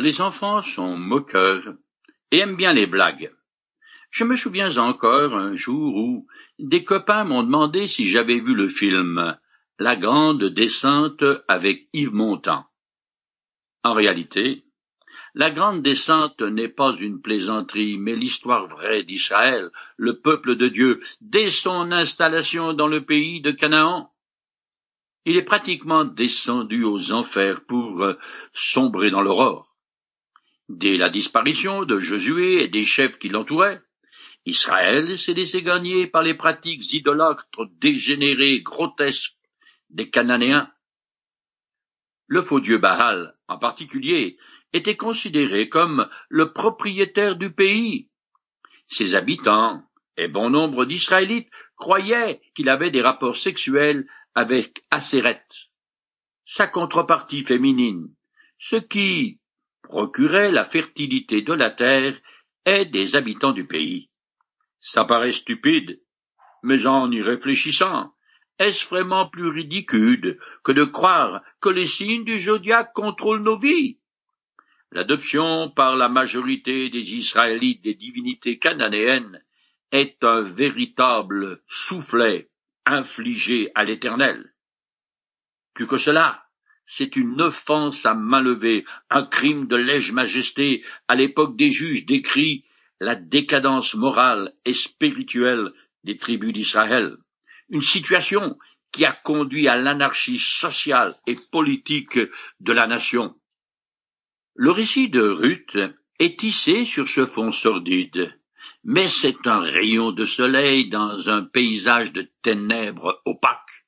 Les enfants sont moqueurs et aiment bien les blagues. Je me souviens encore un jour où des copains m'ont demandé si j'avais vu le film La Grande Descente avec Yves Montand. En réalité, la grande descente n'est pas une plaisanterie, mais l'histoire vraie d'Israël, le peuple de Dieu, dès son installation dans le pays de Canaan. Il est pratiquement descendu aux enfers pour euh, sombrer dans l'aurore. Dès la disparition de Josué et des chefs qui l'entouraient, Israël s'est laissé gagner par les pratiques idolâtres dégénérées, grotesques des Cananéens. Le faux dieu Baal, en particulier, était considéré comme le propriétaire du pays. Ses habitants, et bon nombre d'Israélites, croyaient qu'il avait des rapports sexuels avec Asséret, sa contrepartie féminine, ce qui procurait la fertilité de la terre et des habitants du pays. Ça paraît stupide, mais en y réfléchissant, est-ce vraiment plus ridicule que de croire que les signes du zodiaque contrôlent nos vies? L'adoption par la majorité des Israélites des divinités cananéennes est un véritable soufflet infligé à l'Éternel. Plus que cela, c'est une offense à main levée, un crime de lèse-majesté à l'époque des juges décrit la décadence morale et spirituelle des tribus d'Israël, une situation qui a conduit à l'anarchie sociale et politique de la nation. Le récit de Ruth est tissé sur ce fond sordide, mais c'est un rayon de soleil dans un paysage de ténèbres opaques.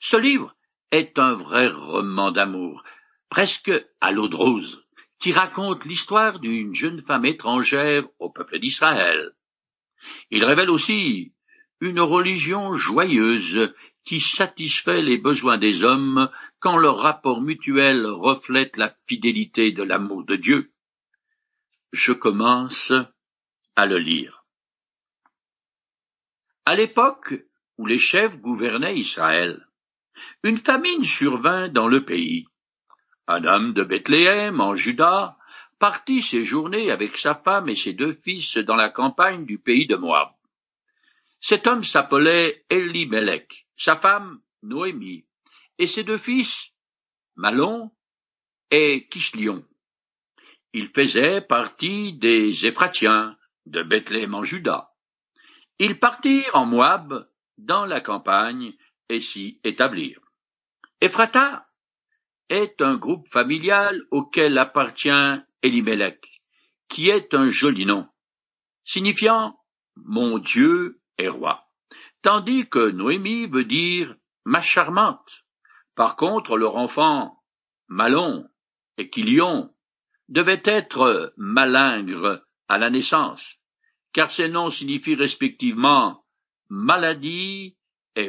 Ce livre est un vrai roman d'amour, presque à l'eau de rose, qui raconte l'histoire d'une jeune femme étrangère au peuple d'Israël. Il révèle aussi une religion joyeuse qui satisfait les besoins des hommes quand leur rapport mutuel reflète la fidélité de l'amour de Dieu. Je commence à le lire. À l'époque où les chefs gouvernaient Israël, une famine survint dans le pays. Un de Bethléem, en Juda, partit séjourner avec sa femme et ses deux fils dans la campagne du pays de Moab. Cet homme s'appelait Elimelech, sa femme Noémie, et ses deux fils, Malon et Kishlion. Ils faisaient partie des Éphratiens de Bethléem en Juda. Ils partirent en Moab, dans la campagne, et s'y établirent. Ephrata est un groupe familial auquel appartient Elimelech, qui est un joli nom, signifiant mon Dieu est roi tandis que Noémie veut dire ma charmante. Par contre, leur enfant, Malon et Kilion, devaient être malingres à la naissance, car ces noms signifient respectivement maladie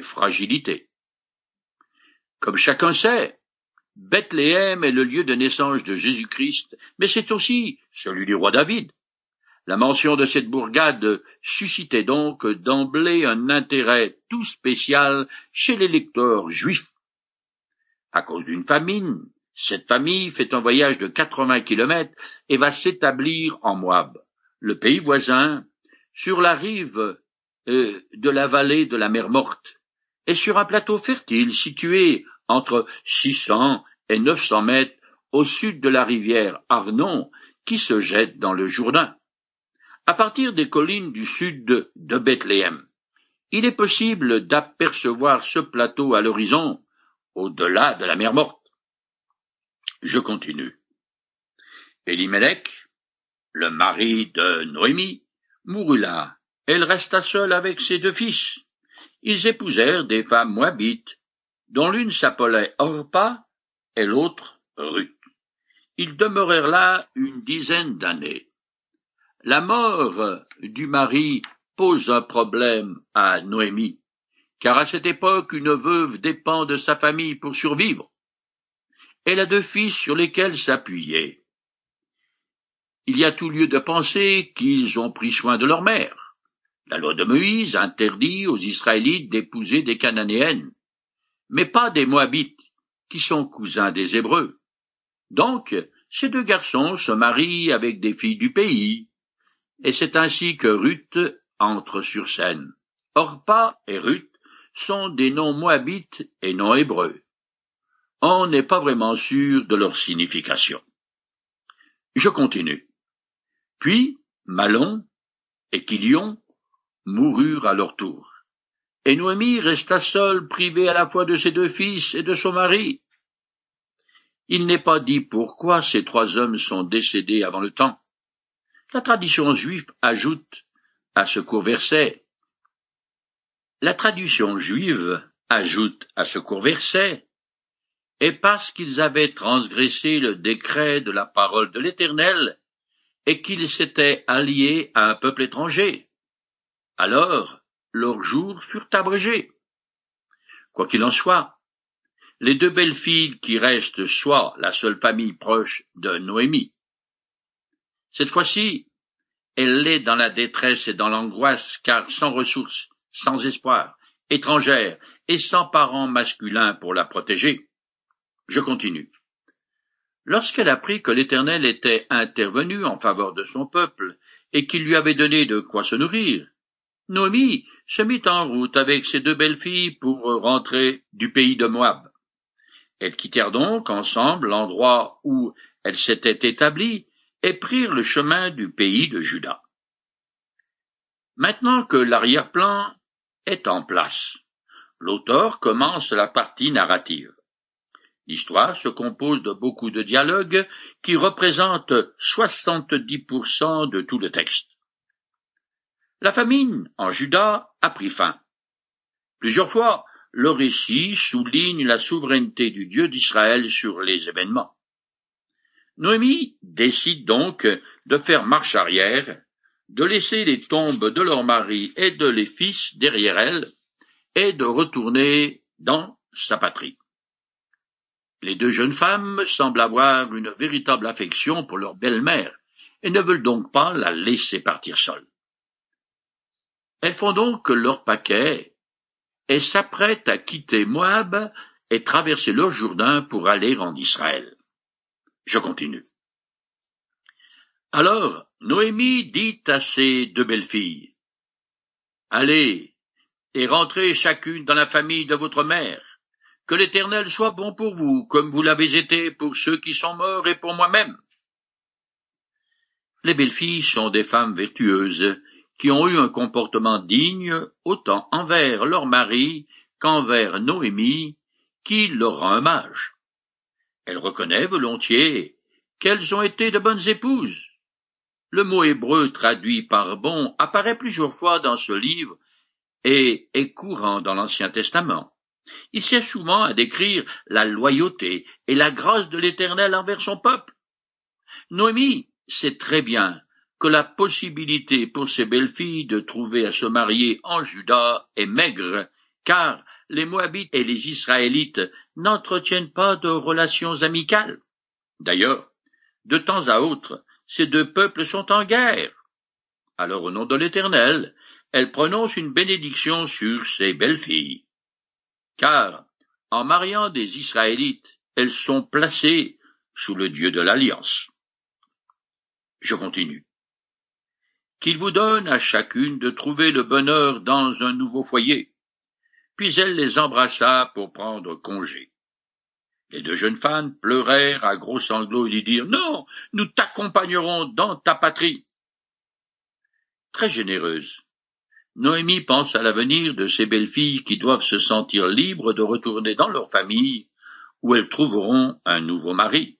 fragilité. Comme chacun sait, Bethléem est le lieu de naissance de Jésus-Christ, mais c'est aussi celui du roi David. La mention de cette bourgade suscitait donc d'emblée un intérêt tout spécial chez les lecteurs juifs. À cause d'une famine, cette famille fait un voyage de quatre-vingts kilomètres et va s'établir en Moab, le pays voisin, sur la rive euh, de la vallée de la mer Morte, et sur un plateau fertile situé entre six cents et neuf cents mètres au sud de la rivière Arnon qui se jette dans le Jourdain. À partir des collines du sud de Bethléem, il est possible d'apercevoir ce plateau à l'horizon, au-delà de la mer morte. Je continue. Elimelech, le mari de Noémie, mourut là. Elle resta seule avec ses deux fils. Ils épousèrent des femmes moabites, dont l'une s'appelait Orpa et l'autre Ruth. Ils demeurèrent là une dizaine d'années. La mort du mari pose un problème à Noémie, car à cette époque une veuve dépend de sa famille pour survivre. Elle a deux fils sur lesquels s'appuyer. Il y a tout lieu de penser qu'ils ont pris soin de leur mère. La loi de Moïse interdit aux Israélites d'épouser des Cananéennes, mais pas des Moabites, qui sont cousins des Hébreux. Donc, ces deux garçons se marient avec des filles du pays, et c'est ainsi que Ruth entre sur scène. Orpa et Ruth sont des noms moabites et non hébreux. On n'est pas vraiment sûr de leur signification. Je continue. Puis Malon et Quilion moururent à leur tour. Et Noémie resta seule, privée à la fois de ses deux fils et de son mari. Il n'est pas dit pourquoi ces trois hommes sont décédés avant le temps. La tradition juive ajoute à ce court verset La tradition juive ajoute à ce court verset et parce qu'ils avaient transgressé le décret de la parole de l'Éternel, et qu'ils s'étaient alliés à un peuple étranger. Alors leurs jours furent abrégés. Quoi qu'il en soit, les deux belles filles qui restent soient la seule famille proche de Noémie. Cette fois-ci, elle est dans la détresse et dans l'angoisse, car sans ressources, sans espoir, étrangère et sans parents masculins pour la protéger. Je continue. Lorsqu'elle apprit que l'Éternel était intervenu en faveur de son peuple, et qu'il lui avait donné de quoi se nourrir, Noémie se mit en route avec ses deux belles filles pour rentrer du pays de Moab. Elles quittèrent donc ensemble l'endroit où elles s'étaient établies et prirent le chemin du pays de Juda. Maintenant que l'arrière-plan est en place, l'auteur commence la partie narrative. L'histoire se compose de beaucoup de dialogues qui représentent 70% de tout le texte. La famine en Juda a pris fin. Plusieurs fois, le récit souligne la souveraineté du Dieu d'Israël sur les événements. Noémie décide donc de faire marche arrière, de laisser les tombes de leur mari et de les fils derrière elle, et de retourner dans sa patrie. Les deux jeunes femmes semblent avoir une véritable affection pour leur belle-mère et ne veulent donc pas la laisser partir seule. Elles font donc leur paquet et s'apprêtent à quitter Moab et traverser le Jourdain pour aller en Israël. Je continue. Alors Noémie dit à ses deux belles filles, Allez et rentrez chacune dans la famille de votre mère que l'Éternel soit bon pour vous, comme vous l'avez été pour ceux qui sont morts et pour moi-même. Les belles filles sont des femmes vertueuses, qui ont eu un comportement digne autant envers leur mari qu'envers Noémie, qui leur rend hommage. Elle reconnaît volontiers qu'elles ont été de bonnes épouses. Le mot hébreu traduit par bon apparaît plusieurs fois dans ce livre et est courant dans l'Ancien Testament. Il sert souvent à décrire la loyauté et la grâce de l'Éternel envers son peuple. Noémie sait très bien que la possibilité pour ses belles filles de trouver à se marier en Juda est maigre, car les Moabites et les Israélites n'entretiennent pas de relations amicales. D'ailleurs, de temps à autre, ces deux peuples sont en guerre. Alors, au nom de l'Éternel, elle prononce une bénédiction sur ses belles filles car en mariant des Israélites, elles sont placées sous le Dieu de l'Alliance. Je continue. Qu'il vous donne à chacune de trouver le bonheur dans un nouveau foyer. Puis elle les embrassa pour prendre congé. Les deux jeunes femmes pleurèrent à gros sanglots et lui dirent Non, nous t'accompagnerons dans ta patrie. Très généreuse, Noémie pense à l'avenir de ces belles filles qui doivent se sentir libres de retourner dans leur famille, où elles trouveront un nouveau mari.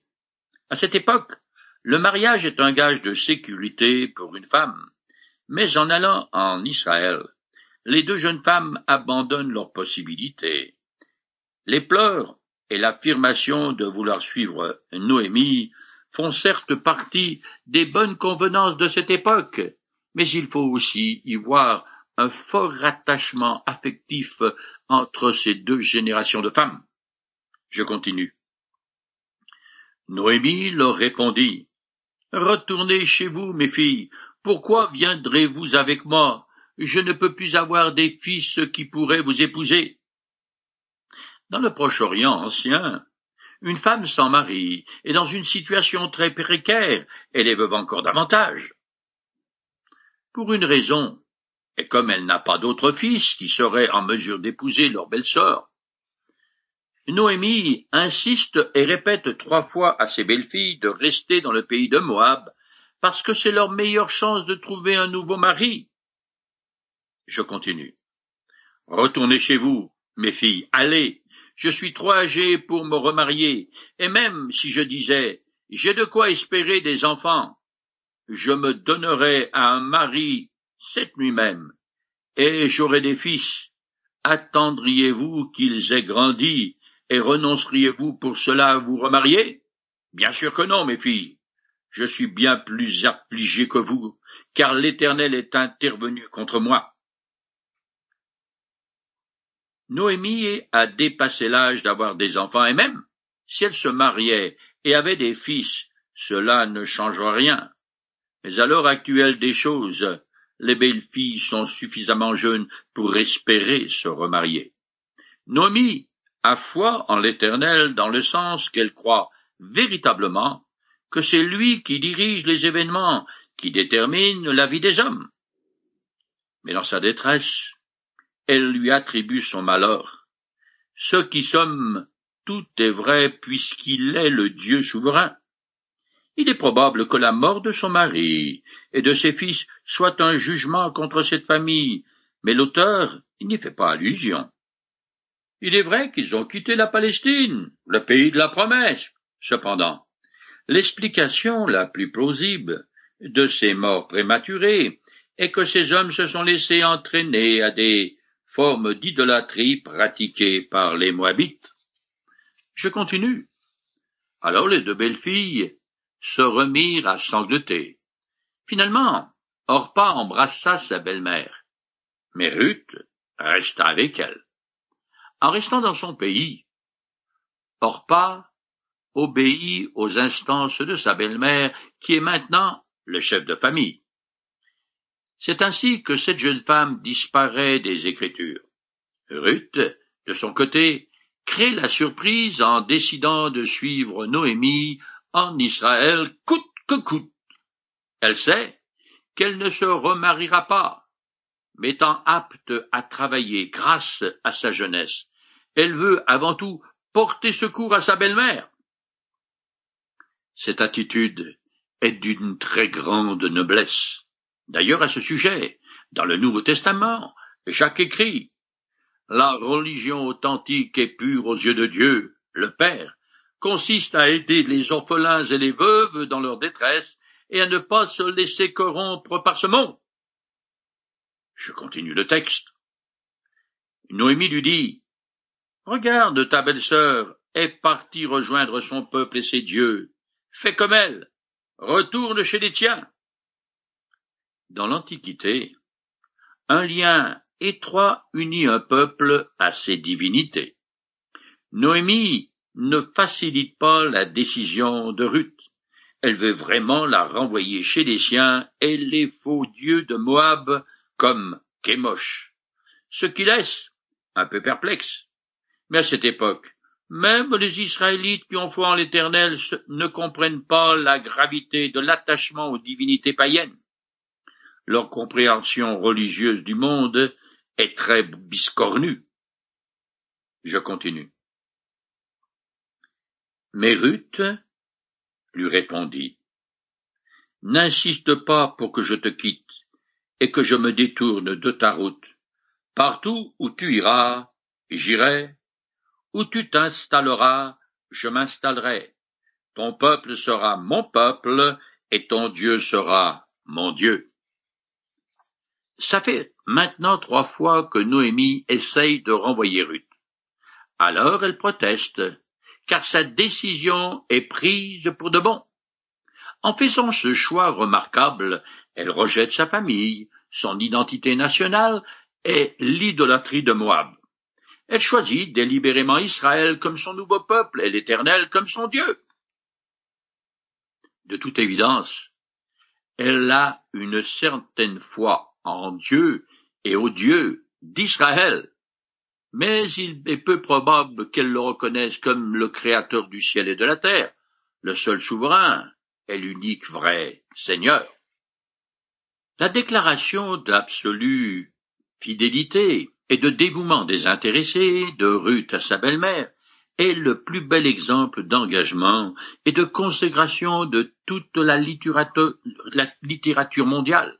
À cette époque, le mariage est un gage de sécurité pour une femme, mais en allant en Israël, les deux jeunes femmes abandonnent leurs possibilités. Les pleurs et l'affirmation de vouloir suivre Noémie font certes partie des bonnes convenances de cette époque, mais il faut aussi y voir un fort rattachement affectif entre ces deux générations de femmes. Je continue. Noémie leur répondit. Retournez chez vous, mes filles. Pourquoi viendrez-vous avec moi? Je ne peux plus avoir des fils qui pourraient vous épouser. Dans le Proche-Orient ancien, Une femme sans mari est dans une situation très précaire, elle est veuve encore davantage. Pour une raison, et comme elle n'a pas d'autre fils qui serait en mesure d'épouser leur belle-sœur, Noémie insiste et répète trois fois à ses belles-filles de rester dans le pays de Moab, parce que c'est leur meilleure chance de trouver un nouveau mari. Je continue. Retournez chez vous, mes filles, allez. Je suis trop âgée pour me remarier, et même si je disais j'ai de quoi espérer des enfants, je me donnerais à un mari cette nuit même, et j'aurai des fils. Attendriez-vous qu'ils aient grandi et renonceriez-vous pour cela à vous remarier? Bien sûr que non, mes filles. Je suis bien plus affligé que vous, car l'Éternel est intervenu contre moi. Noémie a dépassé l'âge d'avoir des enfants, et même si elle se mariait et avait des fils, cela ne change rien. Mais à l'heure actuelle des choses, les belles filles sont suffisamment jeunes pour espérer se remarier. Noémie a foi en l'Éternel dans le sens qu'elle croit véritablement que c'est lui qui dirige les événements, qui détermine la vie des hommes. Mais dans sa détresse, elle lui attribue son malheur. Ce qui sommes, tout est vrai puisqu'il est le Dieu souverain. Il est probable que la mort de son mari et de ses fils soit un jugement contre cette famille, mais l'auteur n'y fait pas allusion. Il est vrai qu'ils ont quitté la Palestine, le pays de la promesse. Cependant, l'explication la plus plausible de ces morts prématurées est que ces hommes se sont laissés entraîner à des formes d'idolâtrie pratiquées par les Moabites. Je continue. Alors les deux belles filles se remirent à sangloter. Finalement, Orpa embrassa sa belle-mère, mais Ruth resta avec elle. En restant dans son pays, Orpa obéit aux instances de sa belle-mère, qui est maintenant le chef de famille. C'est ainsi que cette jeune femme disparaît des Écritures. Ruth, de son côté, crée la surprise en décidant de suivre Noémie en Israël coûte que coûte. Elle sait qu'elle ne se remariera pas, m'étant apte à travailler grâce à sa jeunesse elle veut avant tout porter secours à sa belle-mère. Cette attitude est d'une très grande noblesse. D'ailleurs, à ce sujet, dans le Nouveau Testament, Jacques écrit La religion authentique et pure aux yeux de Dieu, le Père, consiste à aider les orphelins et les veuves dans leur détresse et à ne pas se laisser corrompre par ce monde. Je continue le texte. Noémie lui dit Regarde, ta belle-sœur est partie rejoindre son peuple et ses dieux. Fais comme elle. Retourne chez les tiens. Dans l'Antiquité, un lien étroit unit un peuple à ses divinités. Noémie ne facilite pas la décision de Ruth. Elle veut vraiment la renvoyer chez les siens et les faux dieux de Moab comme Kémosh, ce qui laisse un peu perplexe. Mais à cette époque, même les Israélites qui ont foi en l'Éternel ne comprennent pas la gravité de l'attachement aux divinités païennes. Leur compréhension religieuse du monde est très biscornue. Je continue. Mais lui répondit, N'insiste pas pour que je te quitte et que je me détourne de ta route. Partout où tu iras, j'irai, où tu t'installeras, je m'installerai. Ton peuple sera mon peuple, et ton Dieu sera mon Dieu. Ça fait maintenant trois fois que Noémie essaye de renvoyer Ruth. Alors elle proteste, car sa décision est prise pour de bon. En faisant ce choix remarquable, elle rejette sa famille, son identité nationale et l'idolâtrie de Moab. Elle choisit délibérément Israël comme son nouveau peuple et l'Éternel comme son Dieu. De toute évidence, elle a une certaine foi en Dieu et au Dieu d'Israël. mais il est peu probable qu'elle le reconnaisse comme le créateur du ciel et de la terre, le seul souverain et l'unique vrai Seigneur. La déclaration d'absolue fidélité et de dévouement désintéressé de Ruth à sa belle-mère est le plus bel exemple d'engagement et de consécration de toute la littérature, la littérature mondiale.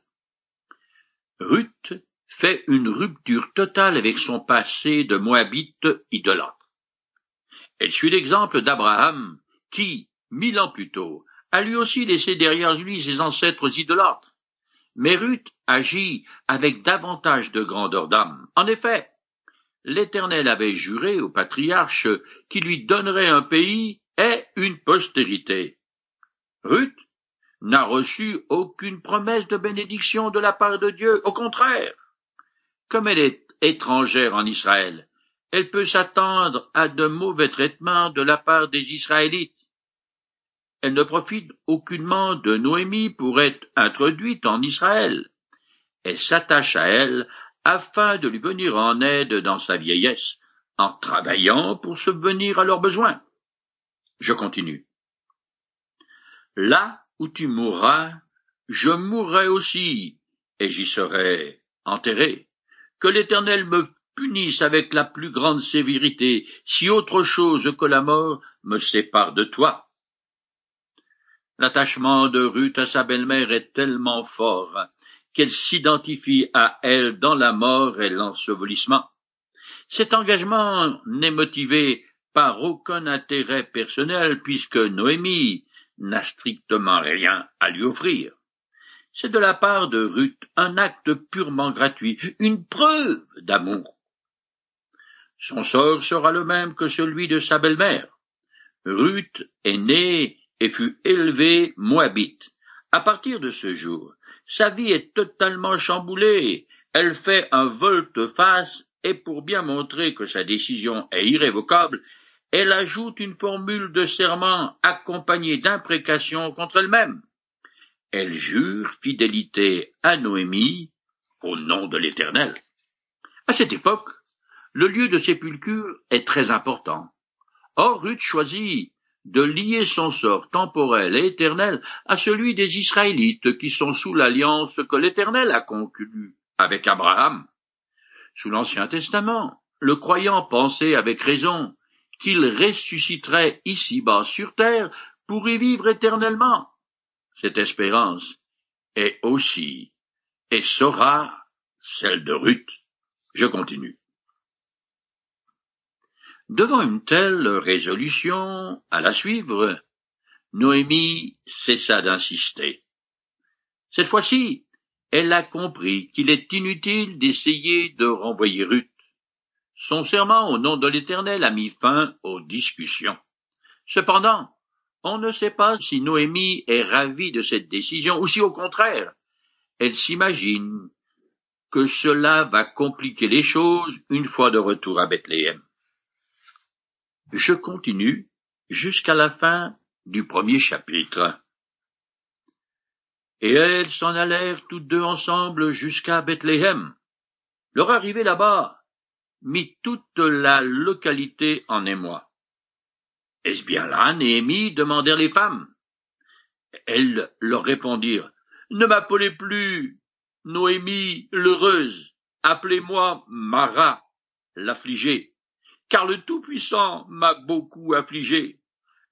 Ruth fait une rupture totale avec son passé de moabite idolâtre. Elle suit l'exemple d'Abraham, qui, mille ans plus tôt, a lui aussi laissé derrière lui ses ancêtres idolâtres. Mais Ruth agit avec davantage de grandeur d'âme. En effet, l'Éternel avait juré au patriarche qu'il lui donnerait un pays et une postérité. Ruth n'a reçu aucune promesse de bénédiction de la part de Dieu. Au contraire, comme elle est étrangère en Israël, elle peut s'attendre à de mauvais traitements de la part des Israélites. Elle ne profite aucunement de Noémie pour être introduite en Israël. Elle s'attache à elle afin de lui venir en aide dans sa vieillesse, en travaillant pour subvenir à leurs besoins. Je continue. Là où tu mourras, je mourrai aussi, et j'y serai enterré. Que l'Éternel me punisse avec la plus grande sévérité, si autre chose que la mort me sépare de toi. L'attachement de Ruth à sa belle-mère est tellement fort qu'elle s'identifie à elle dans la mort et l'ensevelissement. Cet engagement n'est motivé par aucun intérêt personnel puisque Noémie n'a strictement rien à lui offrir. C'est de la part de Ruth un acte purement gratuit, une preuve d'amour. Son sort sera le même que celui de sa belle-mère. Ruth est née et fut élevé moabite. À partir de ce jour, sa vie est totalement chamboulée. Elle fait un volte-face et pour bien montrer que sa décision est irrévocable, elle ajoute une formule de serment accompagnée d'imprécations contre elle-même. Elle jure fidélité à Noémie au nom de l'Éternel. À cette époque, le lieu de sépulture est très important. Or, Ruth choisit de lier son sort temporel et éternel à celui des Israélites qui sont sous l'alliance que l'Éternel a conclue avec Abraham. Sous l'Ancien Testament, le croyant pensait avec raison qu'il ressusciterait ici-bas sur terre pour y vivre éternellement. Cette espérance est aussi et sera celle de Ruth. Je continue. Devant une telle résolution à la suivre, Noémie cessa d'insister. Cette fois-ci, elle a compris qu'il est inutile d'essayer de renvoyer Ruth. Son serment au nom de l'Éternel a mis fin aux discussions. Cependant, on ne sait pas si Noémie est ravie de cette décision ou si au contraire, elle s'imagine que cela va compliquer les choses une fois de retour à Bethléem. Je continue jusqu'à la fin du premier chapitre. Et elles s'en allèrent toutes deux ensemble jusqu'à Bethléem. Leur arrivée là-bas mit toute la localité en émoi. Est-ce bien là, Néhémie demandèrent les femmes. Elles leur répondirent, Ne m'appelez plus Noémie l'heureuse, appelez-moi Mara l'affligée car le Tout-Puissant m'a beaucoup affligé.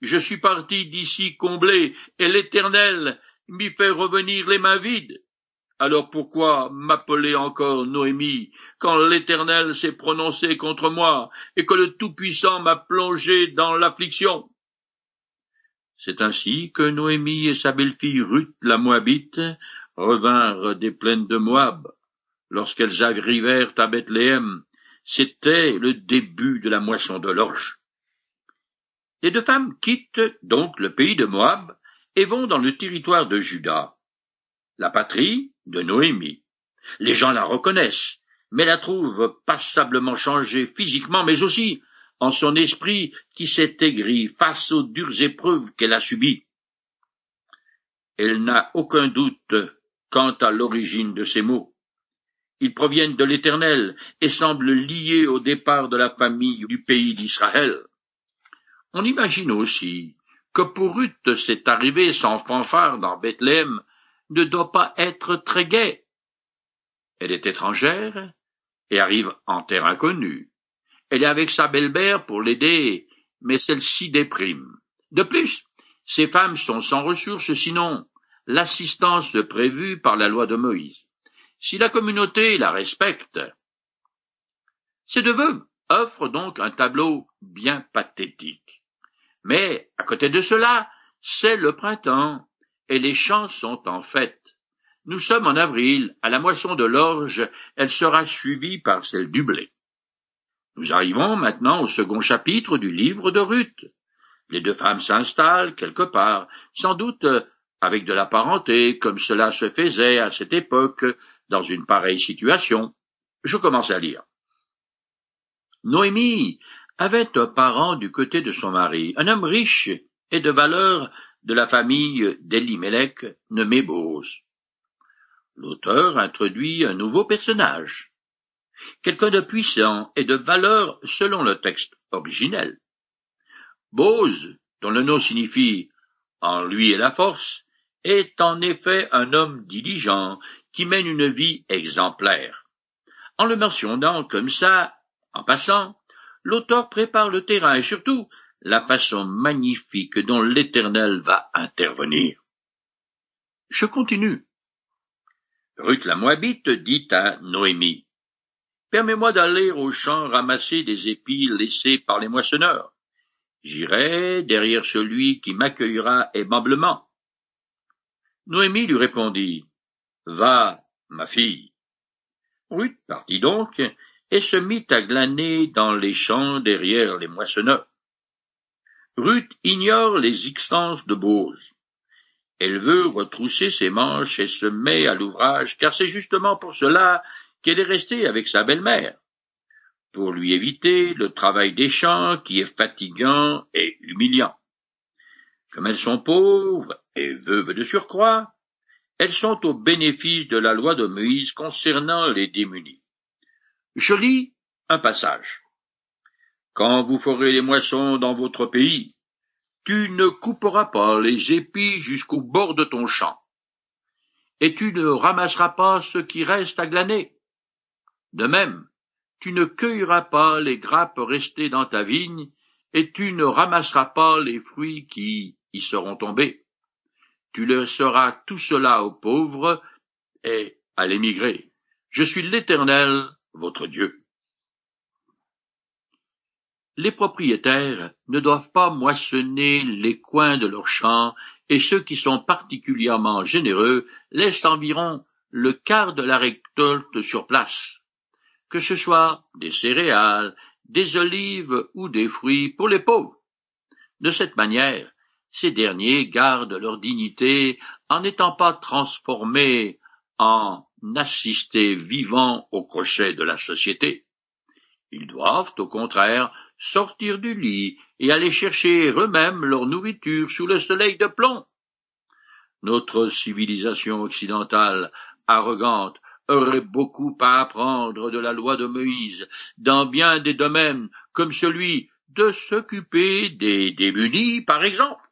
Je suis parti d'ici comblé, et l'Éternel m'y fait revenir les mains vides. Alors pourquoi m'appeler encore Noémie, quand l'Éternel s'est prononcé contre moi, et que le Tout-Puissant m'a plongé dans l'affliction? C'est ainsi que Noémie et sa belle-fille Ruth la Moabite revinrent des plaines de Moab. Lorsqu'elles arrivèrent à Bethléem, c'était le début de la moisson de l'orge. Les deux femmes quittent donc le pays de Moab et vont dans le territoire de Juda, la patrie de Noémie. Les gens la reconnaissent, mais la trouvent passablement changée physiquement, mais aussi en son esprit qui s'est aigri face aux dures épreuves qu'elle a subies. Elle n'a aucun doute quant à l'origine de ces mots. Ils proviennent de l'Éternel et semblent liés au départ de la famille du pays d'Israël. On imagine aussi que pour Ruth cette arrivée sans fanfare dans Bethléem ne doit pas être très gaie. Elle est étrangère et arrive en terre inconnue. Elle est avec sa belle-mère pour l'aider, mais celle-ci déprime. De plus, ces femmes sont sans ressources sinon l'assistance prévue par la loi de Moïse. Si la communauté la respecte, ces deux vœux offrent donc un tableau bien pathétique. Mais, à côté de cela, c'est le printemps, et les champs sont en fête. Nous sommes en avril, à la moisson de l'orge, elle sera suivie par celle du blé. Nous arrivons maintenant au second chapitre du livre de Ruth. Les deux femmes s'installent quelque part, sans doute avec de la parenté, comme cela se faisait à cette époque dans une pareille situation. Je commence à lire. Noémie avait un parent du côté de son mari, un homme riche et de valeur de la famille d'Elimelech nommé Bose. L'auteur introduit un nouveau personnage, quelqu'un de puissant et de valeur selon le texte originel. Bose, dont le nom signifie en lui et la force, est en effet un homme diligent qui mène une vie exemplaire. En le mentionnant comme ça, en passant, l'auteur prépare le terrain et surtout la façon magnifique dont l'Éternel va intervenir. Je continue. Ruth la Moabite dit à Noémie, Permets-moi d'aller au champ ramasser des épis laissés par les moissonneurs. J'irai derrière celui qui m'accueillera aimablement. Noémie lui répondit, Va, ma fille. Ruth partit donc et se mit à glaner dans les champs derrière les moissonneurs. Ruth ignore les existences de Bose. Elle veut retrousser ses manches et se met à l'ouvrage, car c'est justement pour cela qu'elle est restée avec sa belle-mère, pour lui éviter le travail des champs qui est fatigant et humiliant. Comme elles sont pauvres veuves de surcroît, elles sont au bénéfice de la loi de Moïse concernant les démunis. Je lis un passage. Quand vous ferez les moissons dans votre pays, tu ne couperas pas les épis jusqu'au bord de ton champ, et tu ne ramasseras pas ce qui reste à glaner. De même, tu ne cueilleras pas les grappes restées dans ta vigne, et tu ne ramasseras pas les fruits qui y seront tombés. Tu laisseras tout cela aux pauvres et à l'émigré. Je suis l'Éternel, votre Dieu. Les propriétaires ne doivent pas moissonner les coins de leurs champs et ceux qui sont particulièrement généreux laissent environ le quart de la récolte sur place, que ce soit des céréales, des olives ou des fruits pour les pauvres. De cette manière, ces derniers gardent leur dignité en n'étant pas transformés en assistés vivants au crochet de la société. Ils doivent, au contraire, sortir du lit et aller chercher eux-mêmes leur nourriture sous le soleil de plomb. Notre civilisation occidentale, arrogante, aurait beaucoup à apprendre de la loi de Moïse dans bien des domaines comme celui de s'occuper des démunis, par exemple.